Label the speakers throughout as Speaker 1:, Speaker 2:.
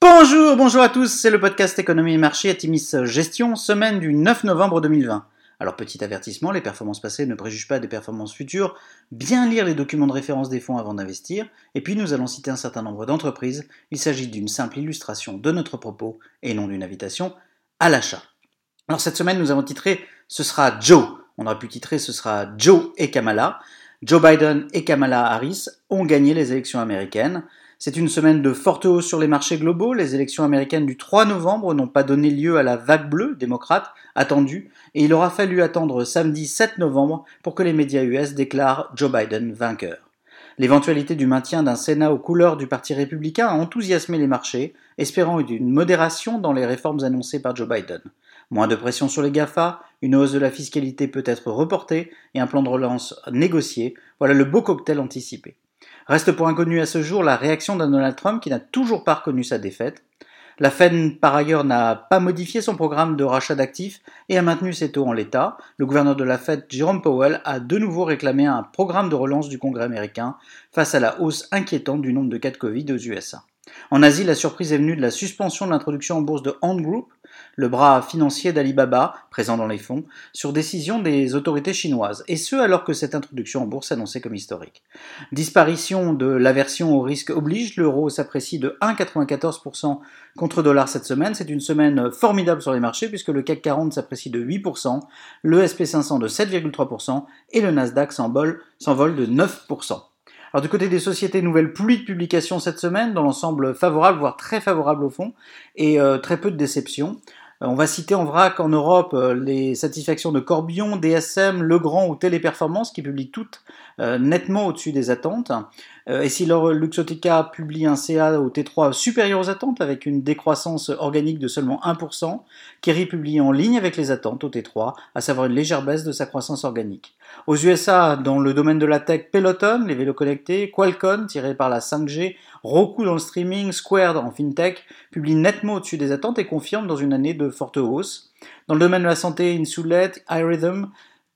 Speaker 1: Bonjour, bonjour à tous, c'est le podcast Économie et Marché Atimis Gestion, semaine du 9 novembre 2020. Alors petit avertissement, les performances passées ne préjugent pas des performances futures, bien lire les documents de référence des fonds avant d'investir, et puis nous allons citer un certain nombre d'entreprises, il s'agit d'une simple illustration de notre propos et non d'une invitation à l'achat. Alors cette semaine nous avons titré Ce sera Joe, on aurait pu titrer Ce sera Joe et Kamala. Joe Biden et Kamala Harris ont gagné les élections américaines. C'est une semaine de forte hausse sur les marchés globaux. Les élections américaines du 3 novembre n'ont pas donné lieu à la vague bleue démocrate attendue, et il aura fallu attendre samedi 7 novembre pour que les médias US déclarent Joe Biden vainqueur. L'éventualité du maintien d'un Sénat aux couleurs du Parti républicain a enthousiasmé les marchés, espérant une modération dans les réformes annoncées par Joe Biden. Moins de pression sur les GAFA, une hausse de la fiscalité peut être reportée et un plan de relance négocié, voilà le beau cocktail anticipé. Reste pour inconnu à ce jour la réaction d'un Donald Trump qui n'a toujours pas reconnu sa défaite. La Fed, par ailleurs, n'a pas modifié son programme de rachat d'actifs et a maintenu ses taux en l'état. Le gouverneur de la Fed, Jerome Powell, a de nouveau réclamé un programme de relance du Congrès américain face à la hausse inquiétante du nombre de cas de Covid aux USA. En Asie, la surprise est venue de la suspension de l'introduction en bourse de Ant Group, le bras financier d'Alibaba, présent dans les fonds, sur décision des autorités chinoises, et ce alors que cette introduction en bourse s'annonçait comme historique. Disparition de l'aversion au risque oblige, l'euro s'apprécie de 1,94% contre dollar cette semaine. C'est une semaine formidable sur les marchés puisque le CAC 40 s'apprécie de 8%, le SP500 de 7,3% et le Nasdaq s'envole de 9%. Alors du côté des sociétés, nouvelles pluie de publications cette semaine, dans l'ensemble favorable, voire très favorable au fond, et euh, très peu de déceptions. Euh, on va citer en vrac en Europe euh, les satisfactions de Corbion, DSM, Legrand ou Téléperformance qui publient toutes nettement au-dessus des attentes. Et si leur Luxottica publie un CA au T3 supérieur aux attentes avec une décroissance organique de seulement 1%, Kerry publie en ligne avec les attentes au T3, à savoir une légère baisse de sa croissance organique. Aux USA, dans le domaine de la tech, Peloton, les vélos connectés, Qualcomm, tiré par la 5G, Roku dans le streaming, Squared en fintech, publient nettement au-dessus des attentes et confirment dans une année de forte hausse. Dans le domaine de la santé, Insulet, iRhythm,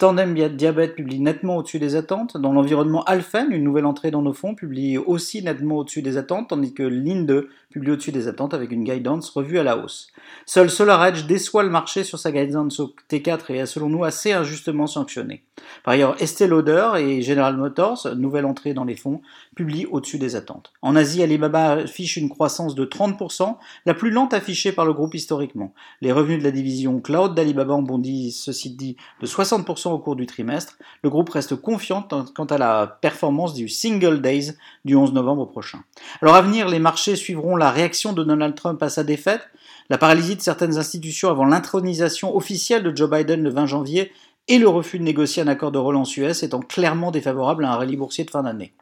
Speaker 1: Tandem Diabète publie nettement au-dessus des attentes. Dans l'environnement Alphen, une nouvelle entrée dans nos fonds, publie aussi nettement au-dessus des attentes, tandis que Linde publie au-dessus des attentes avec une guidance revue à la hausse. Seul SolarEdge déçoit le marché sur sa guidance au T4 et est selon nous assez injustement sanctionné. Par ailleurs, Estée Lauder et General Motors, nouvelle entrée dans les fonds, publient au-dessus des attentes. En Asie, Alibaba affiche une croissance de 30%, la plus lente affichée par le groupe historiquement. Les revenus de la division cloud d'Alibaba ont bondi, ceci dit, de 60% au cours du trimestre. Le groupe reste confiant quant à la performance du Single Days du 11 novembre prochain. Alors à venir, les marchés suivront la réaction de Donald Trump à sa défaite, la paralysie de certaines institutions avant l'intronisation officielle de Joe Biden le 20 janvier et le refus de négocier un accord de relance US étant clairement défavorable à un rallye boursier de fin d'année.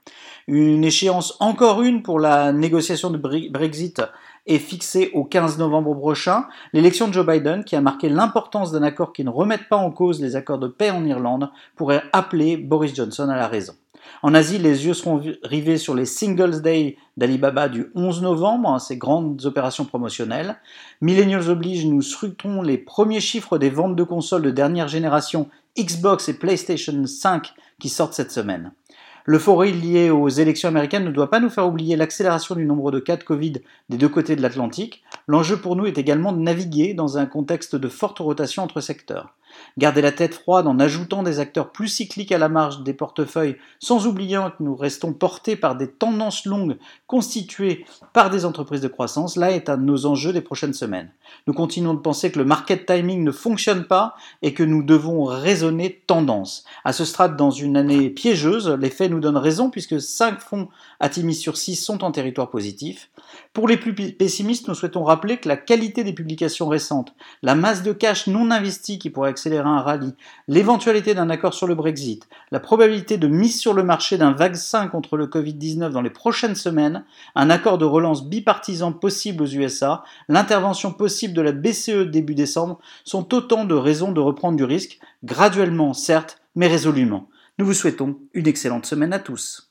Speaker 1: Une échéance, encore une, pour la négociation de Brexit est fixée au 15 novembre prochain. L'élection de Joe Biden, qui a marqué l'importance d'un accord qui ne remette pas en cause les accords de paix en Irlande, pourrait appeler Boris Johnson à la raison. En Asie, les yeux seront rivés sur les Singles Day d'Alibaba du 11 novembre, hein, ces grandes opérations promotionnelles. Millennials oblige, nous scrutons les premiers chiffres des ventes de consoles de dernière génération Xbox et PlayStation 5 qui sortent cette semaine. L'euphorie liée aux élections américaines ne doit pas nous faire oublier l'accélération du nombre de cas de Covid des deux côtés de l'Atlantique. L'enjeu pour nous est également de naviguer dans un contexte de forte rotation entre secteurs. Garder la tête froide en ajoutant des acteurs plus cycliques à la marge des portefeuilles, sans oublier que nous restons portés par des tendances longues constituées par des entreprises de croissance, là est un de nos enjeux des prochaines semaines. Nous continuons de penser que le market timing ne fonctionne pas et que nous devons raisonner tendance. À ce stade, dans une année piégeuse, les faits nous donnent raison puisque 5 fonds Atimis sur 6 sont en territoire positif. Pour les plus pessimistes, nous souhaitons rappeler que la qualité des publications récentes, la masse de cash non investi qui pourrait accélérer un rallye, l'éventualité d'un accord sur le Brexit, la probabilité de mise sur le marché d'un vaccin contre le Covid-19 dans les prochaines semaines, un accord de relance bipartisan possible aux USA, l'intervention possible de la BCE début décembre sont autant de raisons de reprendre du risque, graduellement certes, mais résolument. Nous vous souhaitons une excellente semaine à tous.